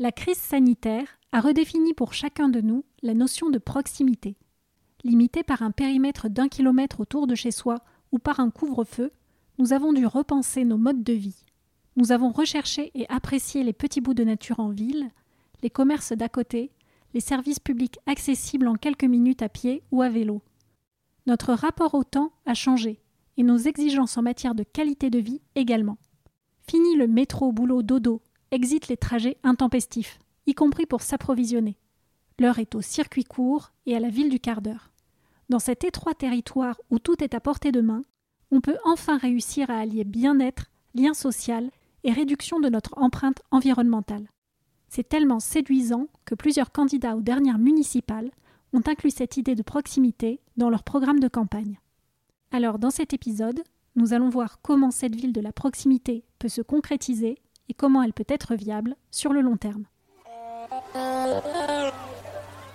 La crise sanitaire a redéfini pour chacun de nous la notion de proximité. Limitée par un périmètre d'un kilomètre autour de chez soi ou par un couvre-feu, nous avons dû repenser nos modes de vie. Nous avons recherché et apprécié les petits bouts de nature en ville, les commerces d'à côté, les services publics accessibles en quelques minutes à pied ou à vélo. Notre rapport au temps a changé, et nos exigences en matière de qualité de vie également. Fini le métro, boulot, dodo, exit les trajets intempestifs, y compris pour s'approvisionner. L'heure est au circuit court et à la ville du quart d'heure. Dans cet étroit territoire où tout est à portée de main, on peut enfin réussir à allier bien-être, lien social et réduction de notre empreinte environnementale. C'est tellement séduisant que plusieurs candidats aux dernières municipales ont inclus cette idée de proximité dans leur programme de campagne. Alors dans cet épisode, nous allons voir comment cette ville de la proximité peut se concrétiser et comment elle peut être viable sur le long terme.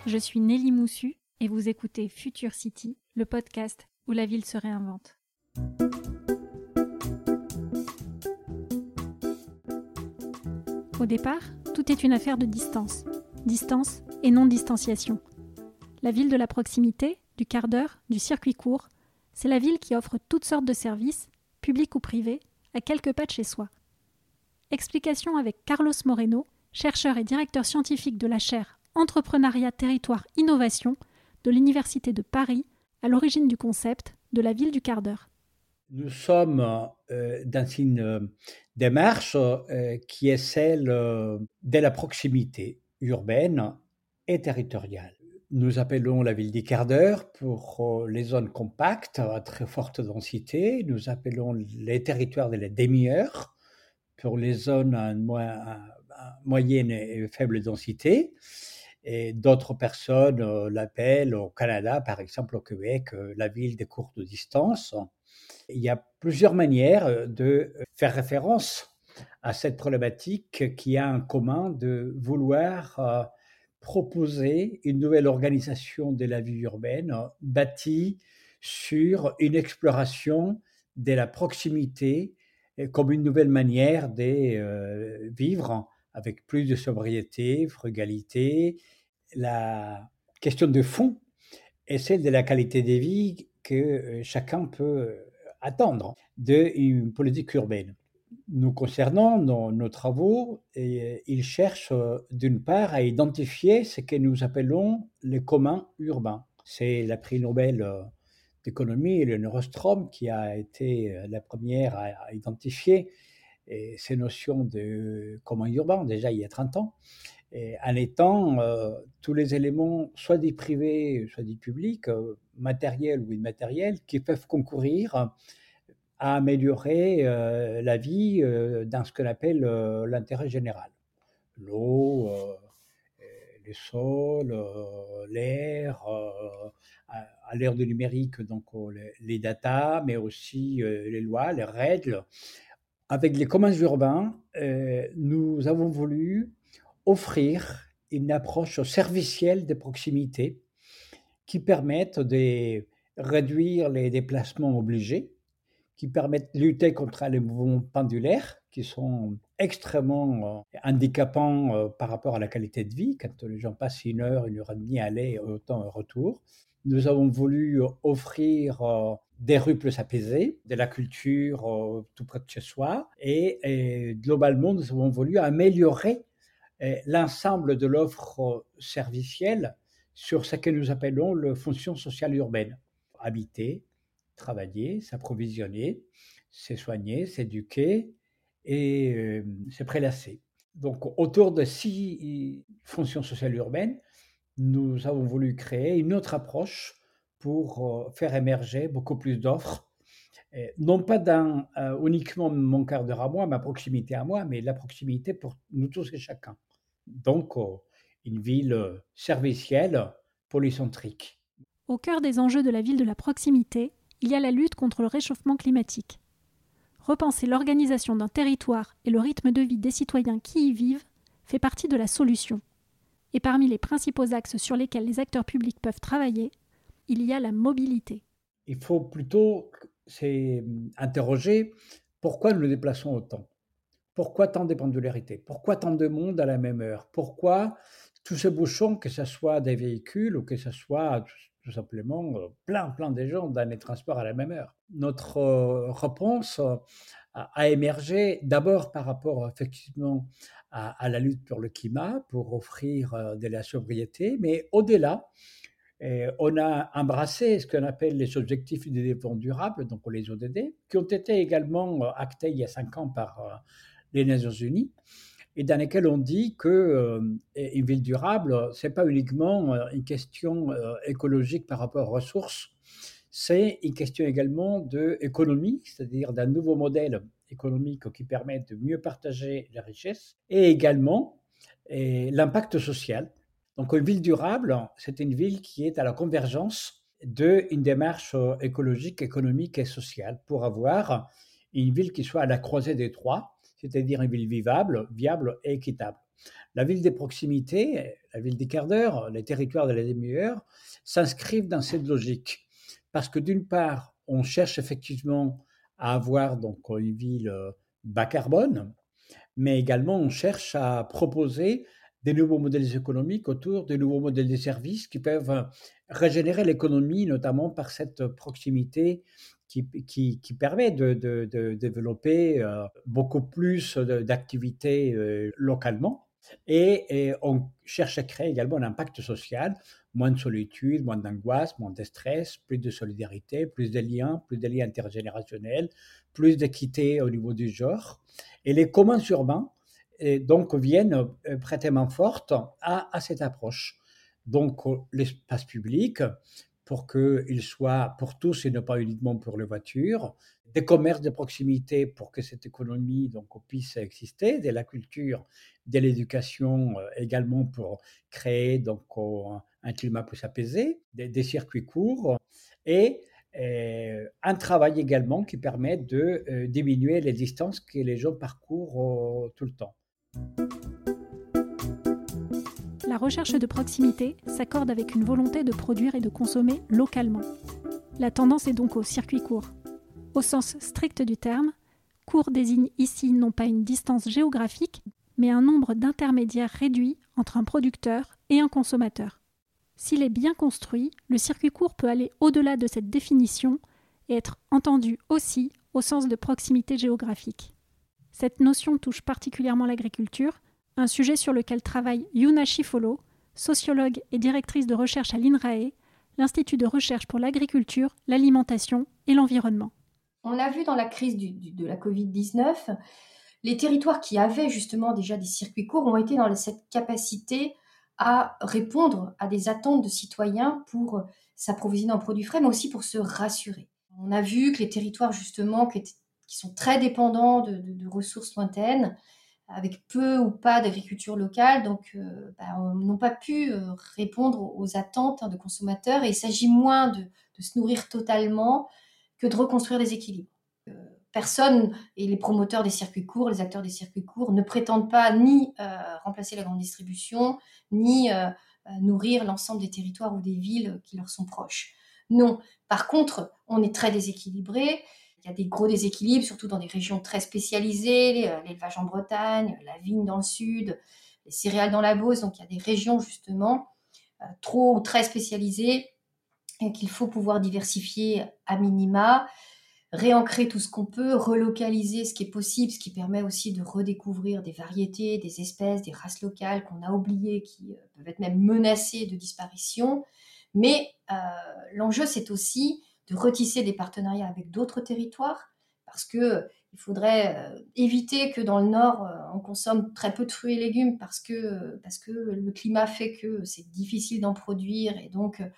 Je suis Nelly Moussu et vous écoutez Future City, le podcast où la ville se réinvente. Au départ, tout est une affaire de distance. Distance et non distanciation. La ville de la proximité, du quart d'heure, du circuit court, c'est la ville qui offre toutes sortes de services, publics ou privés, à quelques pas de chez soi. Explication avec Carlos Moreno, chercheur et directeur scientifique de la chaire Entrepreneuriat, Territoire, Innovation de l'Université de Paris, à l'origine du concept de la ville du quart d'heure. Nous sommes euh, dans une euh, démarche euh, qui est celle de la proximité urbaine et territoriale. Nous appelons la ville du quart d'heure pour les zones compactes à très forte densité. Nous appelons les territoires de la demi-heure pour les zones à, moyenne et faible densité. Et d'autres personnes l'appellent au Canada, par exemple au Québec, la ville des courtes distances. Il y a plusieurs manières de faire référence à cette problématique qui a en commun de vouloir proposer une nouvelle organisation de la vie urbaine bâtie sur une exploration de la proximité comme une nouvelle manière de vivre avec plus de sobriété, frugalité. La question de fond est celle de la qualité de vie que chacun peut attendre d'une politique urbaine. Nous concernant nos, nos travaux, et, ils cherchent d'une part à identifier ce que nous appelons les communs urbains. C'est la prix Nobel d'économie, le Neurostrom, qui a été la première à, identifier ces notions de communs urbains, déjà il y a 30 ans, en étant tous les éléments, soit des privés, soit des publics, matériels ou immatériels, qui peuvent concourir à améliorer euh, la vie euh, dans ce qu'on appelle euh, l'intérêt général. L'eau, les sols, l'air, à, l'ère du numérique, donc les, les data, mais aussi les lois, les règles. Avec les communs urbains, nous avons voulu offrir une approche servicielle de proximité qui permette de réduire les déplacements obligés, qui permettent de lutter contre les mouvements pendulaires qui sont extrêmement euh, handicapants euh, par rapport à la qualité de vie. Quand les gens passent une heure, une heure et demie à aller, autant un retour. Nous avons voulu offrir euh, des rues plus apaisées, de la culture tout près de chez soi. Et, globalement, nous avons voulu améliorer l'ensemble de l'offre servicielle sur ce que nous appelons la fonction sociale urbaine. Habiter, travailler, s'approvisionner, se soigner, s'éduquer et se prélasser. Donc, autour de six fonctions sociales urbaines, nous avons voulu créer une autre approche pour faire émerger beaucoup plus d'offres, non pas dans uniquement mon quart d'heure à moi, ma proximité à moi, mais la proximité pour nous tous et chacun. Donc, une ville servicielle, polycentrique. Au cœur des enjeux de la ville de la proximité, il y a la lutte contre le réchauffement climatique. Repenser l'organisation d'un territoire et le rythme de vie des citoyens qui y vivent fait partie de la solution. Et parmi les principaux axes sur lesquels les acteurs publics peuvent travailler, il y a la mobilité. Il faut plutôt s'interroger pourquoi nous nous déplaçons autant? Pourquoi tant de pendularités? Pourquoi tant de monde à la même heure? Pourquoi tous ces bouchons, que ce soit des véhicules ou que ce soit tout simplement euh, plein, plein de gens dans les transports à la même heure? Notre euh, réponse euh, a émergé d'abord par rapport effectivement à, la lutte pour le climat, pour offrir de la sobriété, mais au-delà, on a embrassé ce qu'on appelle les objectifs de développement durable, donc les ODD, qui ont été également actés il y a cinq ans par les Nations Unies, et dans lesquels on dit que euh, une ville durable, c'est pas uniquement euh, une question euh, écologique par rapport aux ressources, c'est une question également d'économie, c'est-à-dire d'un nouveau modèle économique qui permet de mieux partager la richesse, et également l'impact social. Donc une ville durable, c'est une ville qui est à la convergence d'une démarche écologique, économique et sociale pour avoir une ville qui soit à la croisée des trois, c'est-à-dire une ville vivable, viable et équitable. La ville des proximités, la ville des quarts d'heure, les territoires de la demi-heure s'inscrivent dans cette logique. Parce que d'une part, on cherche effectivement à avoir donc une ville euh, bas carbone, mais également on cherche à proposer des nouveaux modèles économiques autour des nouveaux modèles de services qui peuvent régénérer l'économie, notamment par cette proximité qui, permet de, développer euh, beaucoup plus d'activités euh, localement. Et, on cherche à créer également un impact social, moins de solitude, moins d'angoisse, moins de stress, plus de solidarité, plus de liens, plus de liens intergénérationnels, plus d'équité au niveau du genre. Et les communs urbains, donc, viennent euh, prêter main forte à, à cette approche. Donc, l'espace public pour qu'il soit pour tous et non pas uniquement pour les voitures, des commerces de proximité pour que cette économie donc, puisse exister, de la culture, de l'éducation euh, également pour créer donc, un climat plus apaisé, des, circuits courts et euh, un travail également qui permet de euh, diminuer les distances que les gens parcourent tout le temps. La recherche de proximité s'accorde avec une volonté de produire et de consommer localement. La tendance est donc au circuit court. Au sens strict du terme, court désigne ici non pas une distance géographique, mais un nombre d'intermédiaires réduit entre un producteur et un consommateur. S'il est bien construit, le circuit court peut aller au-delà de cette définition et être entendu aussi au sens de proximité géographique. Cette notion touche particulièrement l'agriculture, un sujet sur lequel travaille Yuna Shifolo, sociologue et directrice de recherche à l'INRAE, l'Institut de recherche pour l'agriculture, l'alimentation et l'environnement. On a vu dans la crise de la Covid-19, les territoires qui avaient justement déjà des circuits courts ont été dans cette capacité à répondre à des attentes de citoyens pour s'approvisionner en produits frais, mais aussi pour se rassurer. On a vu que les territoires justement qui, sont très dépendants de ressources lointaines, avec peu ou pas d'agriculture locale, donc euh, bah, n'ont pas pu euh, répondre aux attentes hein, de consommateurs il s'agit moins de, se nourrir totalement que de reconstruire des équilibres. Euh, personne et les promoteurs des circuits courts, les acteurs des circuits courts ne prétendent pas ni remplacer la grande distribution, ni nourrir l'ensemble des territoires ou des villes qui leur sont proches. Non. Par contre, on est très déséquilibré il y a des gros déséquilibres, surtout dans des régions très spécialisées, euh, l'élevage en Bretagne, la vigne dans le sud, les céréales dans la Beauce. Donc il y a des régions justement euh, trop ou très spécialisées qu'il faut pouvoir diversifier à minima, réancrer tout ce qu'on peut, relocaliser ce qui est possible, ce qui permet aussi de redécouvrir des variétés, des espèces, des races locales qu'on a oubliées, qui euh, peuvent être même menacées de disparition. Mais l'enjeu, c'est aussi de retisser des partenariats avec d'autres territoires, parce que il faudrait euh, éviter que dans le nord euh, on consomme très peu de fruits et légumes parce que parce que le climat fait que c'est difficile d'en produire et donc euh,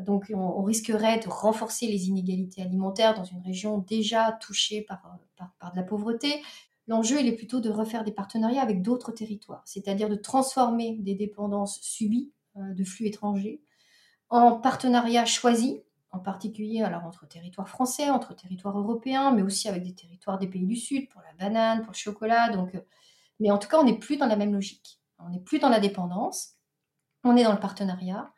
donc on, risquerait de renforcer les inégalités alimentaires dans une région déjà touchée par, par, de la pauvreté. L'enjeu, il est plutôt de refaire des partenariats avec d'autres territoires, c'est-à-dire de transformer des dépendances subies de flux étrangers en partenariats choisis en particulier alors entre territoires français, entre territoires européens, mais aussi avec des territoires des pays du Sud, pour la banane, pour le chocolat. Donc, euh, mais en tout cas, on n'est plus dans la même logique. On n'est plus dans la dépendance, on est dans le partenariat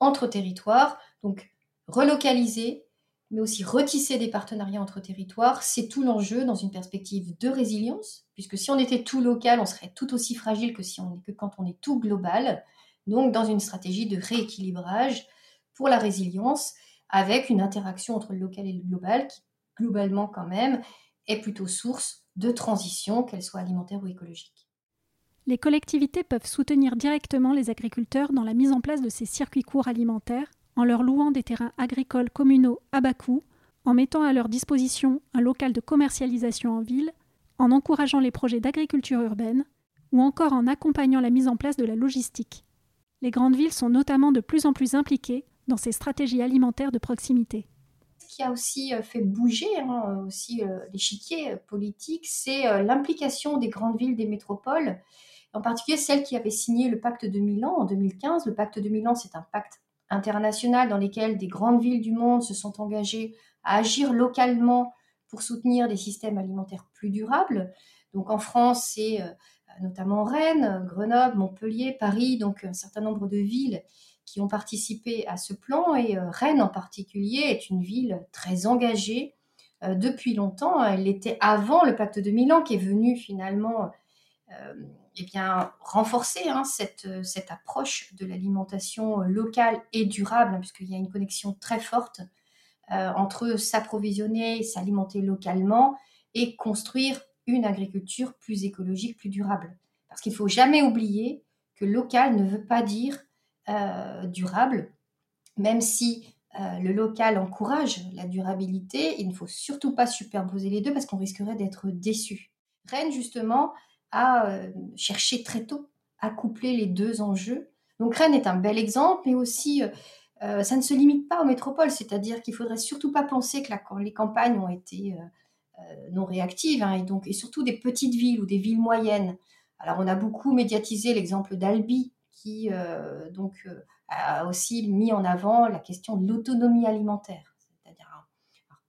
entre territoires, donc relocaliser, mais aussi retisser des partenariats entre territoires, c'est tout l'enjeu dans une perspective de résilience, puisque si on était tout local, on serait tout aussi fragile que, si on est, que quand on est tout global. Donc dans une stratégie de rééquilibrage pour la résilience, avec une interaction entre le local et le global, qui globalement quand même est plutôt source de transition, qu'elle soit alimentaire ou écologique. Les collectivités peuvent soutenir directement les agriculteurs dans la mise en place de ces circuits courts alimentaires en leur louant des terrains agricoles communaux à bas coût, en mettant à leur disposition un local de commercialisation en ville, en encourageant les projets d'agriculture urbaine, ou encore en accompagnant la mise en place de la logistique. Les grandes villes sont notamment de plus en plus impliquées dans ces stratégies alimentaires de proximité. Ce qui a aussi euh, fait bouger hein, aussi euh, l'échiquier politique, c'est euh, l'implication des grandes villes, des métropoles, en particulier celles qui avaient signé le pacte de Milan en 2015. Le pacte de Milan, c'est un pacte international dans lesquels des grandes villes du monde se sont engagées à agir localement pour soutenir des systèmes alimentaires plus durables. Donc en France, c'est euh, notamment Rennes, Grenoble, Montpellier, Paris, donc un certain nombre de villes qui ont participé à ce plan. Et euh, Rennes en particulier est une ville très engagée euh, depuis longtemps. Elle l'était avant le pacte de Milan qui est venu finalement eh bien, renforcer hein, cette, cette, approche de l'alimentation locale et durable, hein, puisqu'il y a une connexion très forte euh, entre s'approvisionner, s'alimenter localement et construire une agriculture plus écologique, plus durable. Parce qu'il ne faut jamais oublier que local ne veut pas dire euh, durable, même si euh, le local encourage la durabilité, il ne faut surtout pas superposer les deux parce qu'on risquerait d'être déçu. Rennes, justement, à euh, chercher très tôt à coupler les deux enjeux. Donc Rennes est un bel exemple, mais aussi euh, euh, ça ne se limite pas aux métropoles, c'est-à-dire qu'il faudrait surtout pas penser que les campagnes ont été non réactives, hein, et donc et surtout des petites villes ou des villes moyennes. Alors on a beaucoup médiatisé l'exemple d'Albi, qui donc a aussi mis en avant la question de l'autonomie alimentaire, c'est-à-dire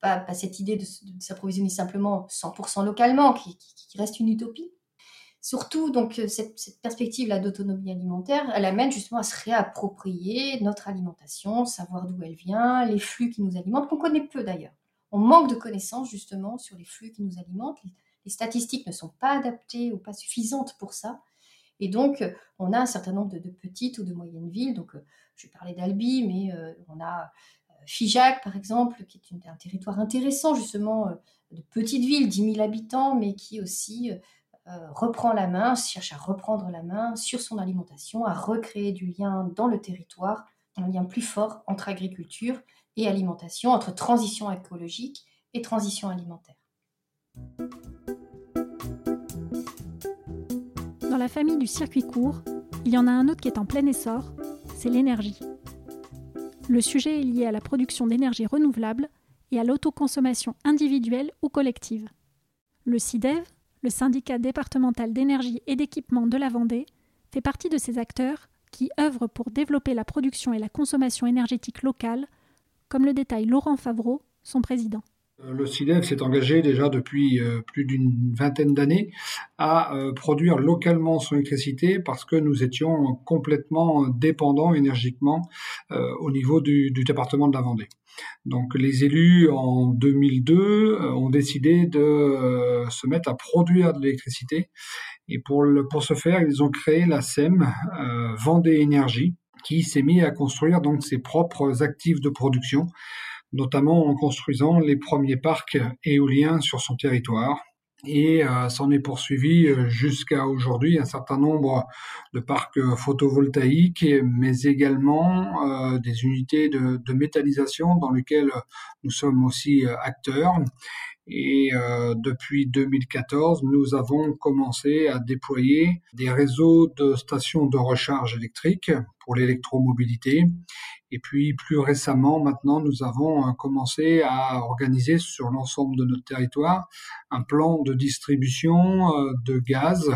pas, cette idée de, s'approvisionner simplement 100% localement, qui, reste une utopie, Surtout, donc, euh, cette, perspective-là d'autonomie alimentaire, elle amène justement à se réapproprier notre alimentation, savoir d'où elle vient, les flux qui nous alimentent, qu'on connaît peu d'ailleurs. On manque de connaissances justement sur les flux qui nous alimentent. Les, statistiques ne sont pas adaptées ou pas suffisantes pour ça. Et donc, euh, on a un certain nombre de, petites ou de moyennes villes. Donc, euh, je parler d'Albi, mais on a Figeac, par exemple, qui est un territoire intéressant, justement, de petites villes, 10 000 habitants, mais qui aussi reprend la main, cherche à reprendre la main sur son alimentation, à recréer du lien dans le territoire, un lien plus fort entre agriculture et alimentation, entre transition écologique et transition alimentaire. Dans la famille du circuit court, il y en a un autre qui est en plein essor, c'est l'énergie. Le sujet est lié à la production d'énergie renouvelable et à l'autoconsommation individuelle ou collective. Le CIDEV, le syndicat départemental d'énergie et d'équipement de la Vendée, fait partie de ces acteurs qui œuvrent pour développer la production et la consommation énergétique locale, comme le détaille Laurent Favreau, son président. Euh, le CIDEF s'est engagé déjà depuis euh, plus d'une vingtaine d'années à euh, produire localement son électricité parce que nous étions complètement dépendants énergiquement au niveau du, département de la Vendée. Donc les élus en 2002 ont décidé de se mettre à produire de l'électricité et pour, pour ce faire ils ont créé la SEM Vendée Énergie qui s'est mis à construire donc ses propres actifs de production notamment en construisant les premiers parcs éoliens sur son territoire. Et euh, s'en est poursuivi euh, jusqu'à aujourd'hui un certain nombre de parcs photovoltaïques, mais également euh, des unités de, de, méthanisation dans lesquelles nous sommes aussi acteurs. Et depuis 2014, nous avons commencé à déployer des réseaux de stations de recharge électrique pour l'électromobilité et puis plus récemment, maintenant, nous avons euh, commencé à organiser sur l'ensemble de notre territoire un plan de distribution euh, de gaz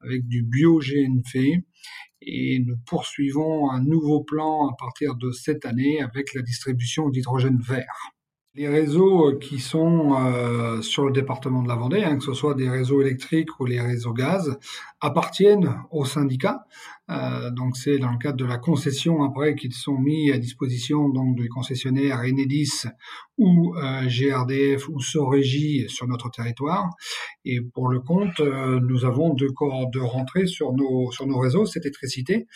avec du bio-GNV et nous poursuivons un nouveau plan à partir de cette année avec la distribution d'hydrogène vert. Les réseaux qui sont euh, sur le département de la Vendée, hein, que ce soit des réseaux électriques ou les réseaux gaz, appartiennent au syndicat. Euh, donc c'est dans le cadre de la concession après qu'ils sont mis à disposition donc des concessionnaires Enedis ou euh, GRDF ou Sorégie sur notre territoire. Et pour le compte, euh, nous avons deux corps de rentrée sur nos sur nos réseaux, cette électricité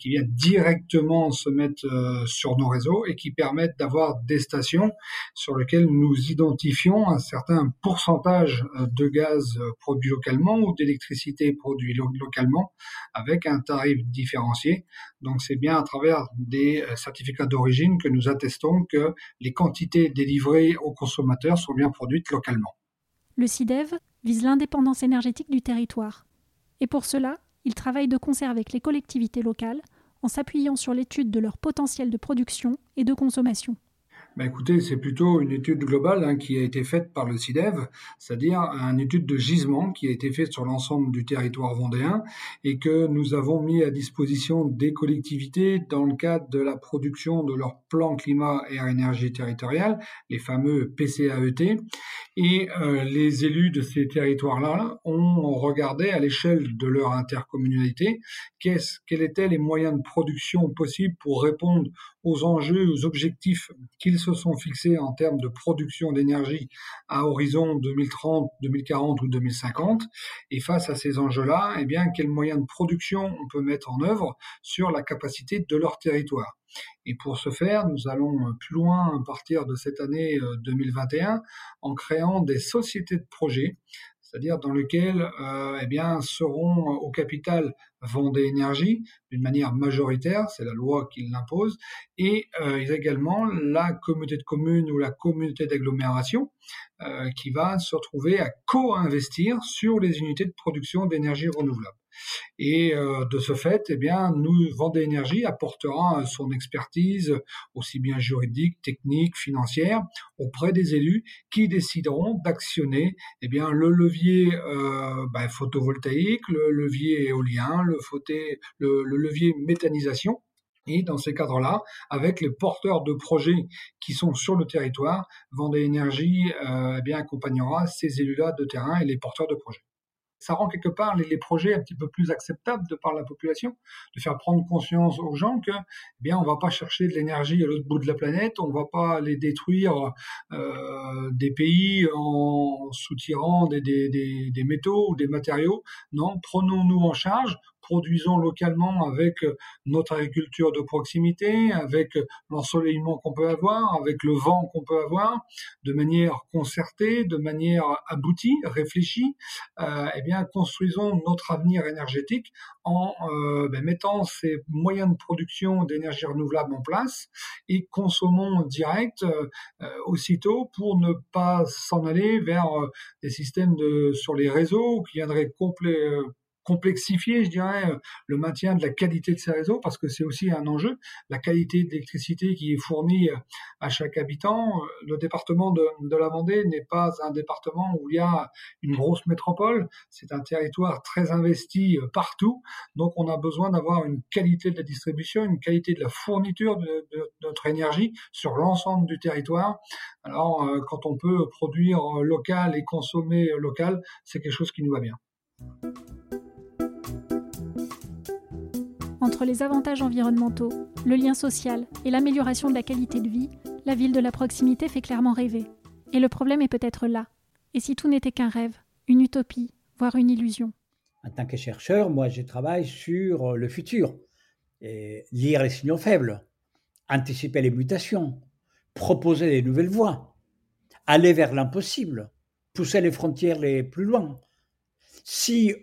qui vient directement se mettre sur nos réseaux et qui permettent d'avoir des stations sur lesquelles nous identifions un certain pourcentage de gaz produit localement ou d'électricité produit localement avec un tarif différencié. Donc c'est bien à travers des certificats d'origine que nous attestons que les quantités délivrées aux consommateurs sont bien produites localement. Le CIDEV vise l'indépendance énergétique du territoire. Et pour cela, il travaille de concert avec les collectivités locales en s'appuyant sur l'étude de leur potentiel de production et de consommation. Ben écoutez, c'est plutôt une étude globale hein, qui a été faite par le CIDEV, c'est-à-dire une étude de gisement qui a été faite sur l'ensemble du territoire vendéen et que nous avons mis à disposition des collectivités dans le cadre de la production de leur plan climat et énergie territoriale, les fameux PCAET. Et euh, les élus de ces territoires-là ont regardé à l'échelle de leur intercommunalité quels étaient les moyens de production possibles pour répondre aux enjeux, aux objectifs qu'ils sont fixés en termes de production d'énergie à horizon 2030, 2040 ou 2050. Et face à ces enjeux-là, eh bien, quels moyens de production on peut mettre en œuvre sur la capacité de leur territoire? Et pour ce faire, nous allons plus loin à partir de cette année 2021 euh, en créant des sociétés de projets c'est-à-dire dans lequel euh, eh bien, seront au capital Vendée Énergie d'une manière majoritaire, c'est la loi qui l'impose, et euh, également la communauté de communes ou la communauté d'agglomération euh, qui va se retrouver à co-investir sur les unités de production d'énergie renouvelable. Et euh, de ce fait, eh nous, Vendée Énergie apportera son expertise, aussi bien juridique, technique, financière, auprès des élus qui décideront d'actionner eh le levier euh, ben, photovoltaïque, le levier éolien, le, le, le levier méthanisation. Et dans ces cadres-là, avec les porteurs de projets qui sont sur le territoire, Vendée Énergie euh, eh accompagnera ces élus-là de terrain et les porteurs de projets ça rend quelque part les, projets un petit peu plus acceptables de par la population, de faire prendre conscience aux gens que, eh bien, on va pas chercher de l'énergie à l'autre bout de la planète, on va pas aller détruire euh, des pays en soutirant des métaux ou des matériaux. Non, prenons-nous en charge, produisons localement avec euh, notre agriculture de proximité, avec euh, l'ensoleillement qu'on peut avoir, avec le vent qu'on peut avoir, de manière concertée, de manière aboutie, réfléchie, euh, eh bien, construisons notre avenir énergétique en ben, mettant ces moyens de production d'énergie renouvelable en place et consommons direct aussitôt pour ne pas s'en aller vers des systèmes sur les réseaux qui viendraient complet, complexifier, je dirais, euh, le maintien de la qualité de ces réseaux, parce que c'est aussi un enjeu, la qualité d'électricité qui est fournie euh, à chaque habitant. Euh, le département de, de la Vendée n'est pas un département où il y a une grosse métropole, c'est un territoire très investi partout, donc on a besoin d'avoir une qualité de la distribution, une qualité de la fourniture de, de notre énergie sur l'ensemble du territoire. Alors, quand on peut produire local et consommer local, c'est quelque chose qui nous va bien. Entre les avantages environnementaux, le lien social et l'amélioration de la qualité de vie, la ville de la proximité fait clairement rêver. Et le problème est peut-être là. Et si tout n'était qu'un rêve, une utopie, voire une illusion? En tant que chercheur, moi, je travaille sur le futur. Et lire les signaux faibles, anticiper les mutations, proposer des nouvelles voies, aller vers l'impossible, pousser les frontières les plus loin. Si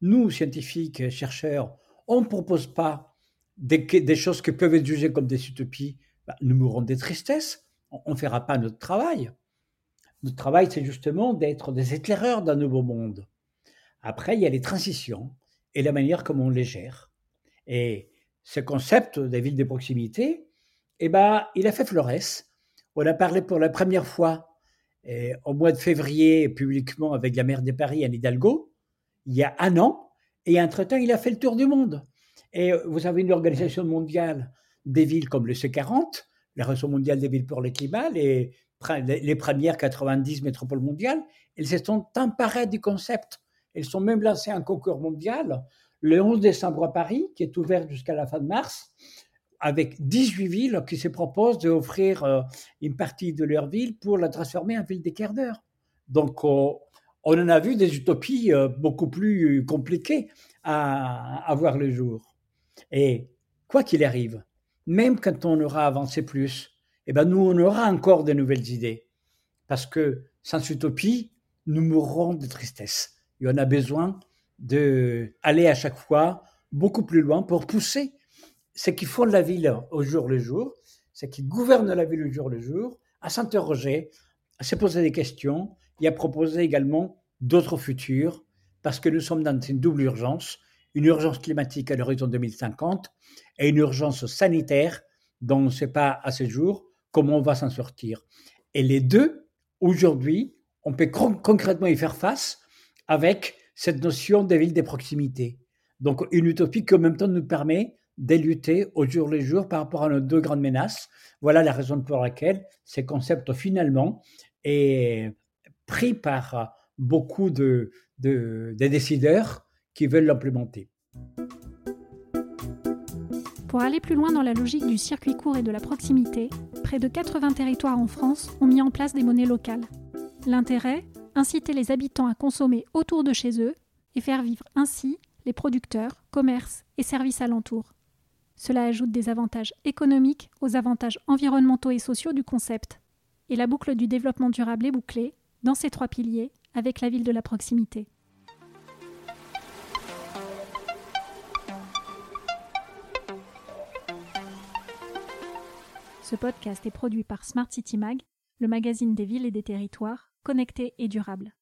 nous, scientifiques, chercheurs, on ne propose pas des, choses qui peuvent être jugées comme des utopies, bah, nous mourrons des tristesses, on ne fera pas notre travail. Notre travail, c'est justement d'être des éclaireurs d'un nouveau monde. Après, il y a les transitions et la manière comme on les gère. Et ce concept des villes de proximité, eh ben, il a fait florès. On a parlé pour la première fois eh, au mois de février publiquement avec la maire de Paris, Anne Hidalgo, il y a un an, et entre-temps, il a fait le tour du monde. Et euh, vous avez une organisation mondiale des villes comme le C40, la Réseau mondial des villes pour le climat, les les premières 90 métropoles mondiales, elles se sont emparées du concept. Elles sont même lancées un concours mondial le 11 décembre à Paris, qui est ouvert jusqu'à la fin de mars, avec 18 villes qui se proposent d'offrir euh, une partie de leur ville pour la transformer en ville des quarts d'heure. Donc, on en a vu des utopies euh, beaucoup plus compliquées à, voir le jour. Et quoi qu'il arrive, même quand on aura avancé plus, eh ben nous, on aura encore de nouvelles idées. Parce que sans utopie, nous mourrons de tristesse. Et on a besoin d'aller à chaque fois beaucoup plus loin pour pousser ce qui font la ville au jour le jour, ce qui gouverne la ville au jour le jour, à s'interroger, à se poser des questions et à proposer également d'autres futurs, parce que nous sommes dans une double urgence, une urgence climatique à l'horizon 2050 et une urgence sanitaire dont on ne sait pas à ce jour comment on va s'en sortir. Et les deux, aujourd'hui, on peut concrètement y faire face avec cette notion de ville de proximité. Donc une utopie qui en même temps nous permet de lutter au jour le jour par rapport à nos deux grandes menaces. Voilà la raison pour laquelle ce concept finalement est pris par beaucoup de, de, de décideurs qui veulent l'implémenter. Pour aller plus loin dans la logique du circuit court et de la proximité, près de 80 territoires en France ont mis en place des monnaies locales. L'intérêt Inciter les habitants à consommer autour de chez eux et faire vivre ainsi les producteurs, commerces et services alentours. Cela ajoute des avantages économiques aux avantages environnementaux et sociaux du concept. Et la boucle du développement durable est bouclée, dans ces trois piliers, avec la ville de la proximité. Ce podcast est produit par Smart City Mag, le magazine des villes et des territoires, connectés et durables.